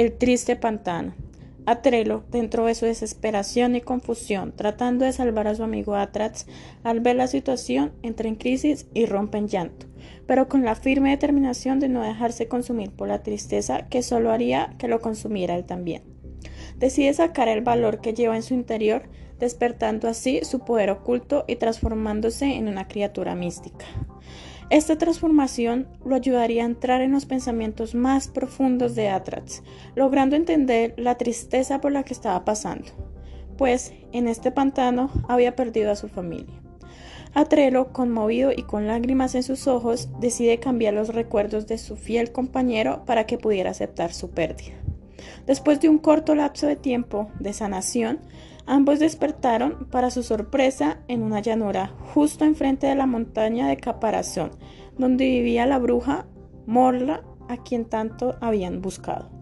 El triste pantano. Atrelo, dentro de su desesperación y confusión, tratando de salvar a su amigo Atrax, al ver la situación, entra en crisis y rompe en llanto, pero con la firme determinación de no dejarse consumir por la tristeza que solo haría que lo consumiera él también. Decide sacar el valor que lleva en su interior, despertando así su poder oculto y transformándose en una criatura mística. Esta transformación lo ayudaría a entrar en los pensamientos más profundos de Atrax, logrando entender la tristeza por la que estaba pasando, pues en este pantano había perdido a su familia. Atrelo, conmovido y con lágrimas en sus ojos, decide cambiar los recuerdos de su fiel compañero para que pudiera aceptar su pérdida. Después de un corto lapso de tiempo de sanación, Ambos despertaron, para su sorpresa, en una llanura justo enfrente de la montaña de Caparazón, donde vivía la bruja Morla, a quien tanto habían buscado.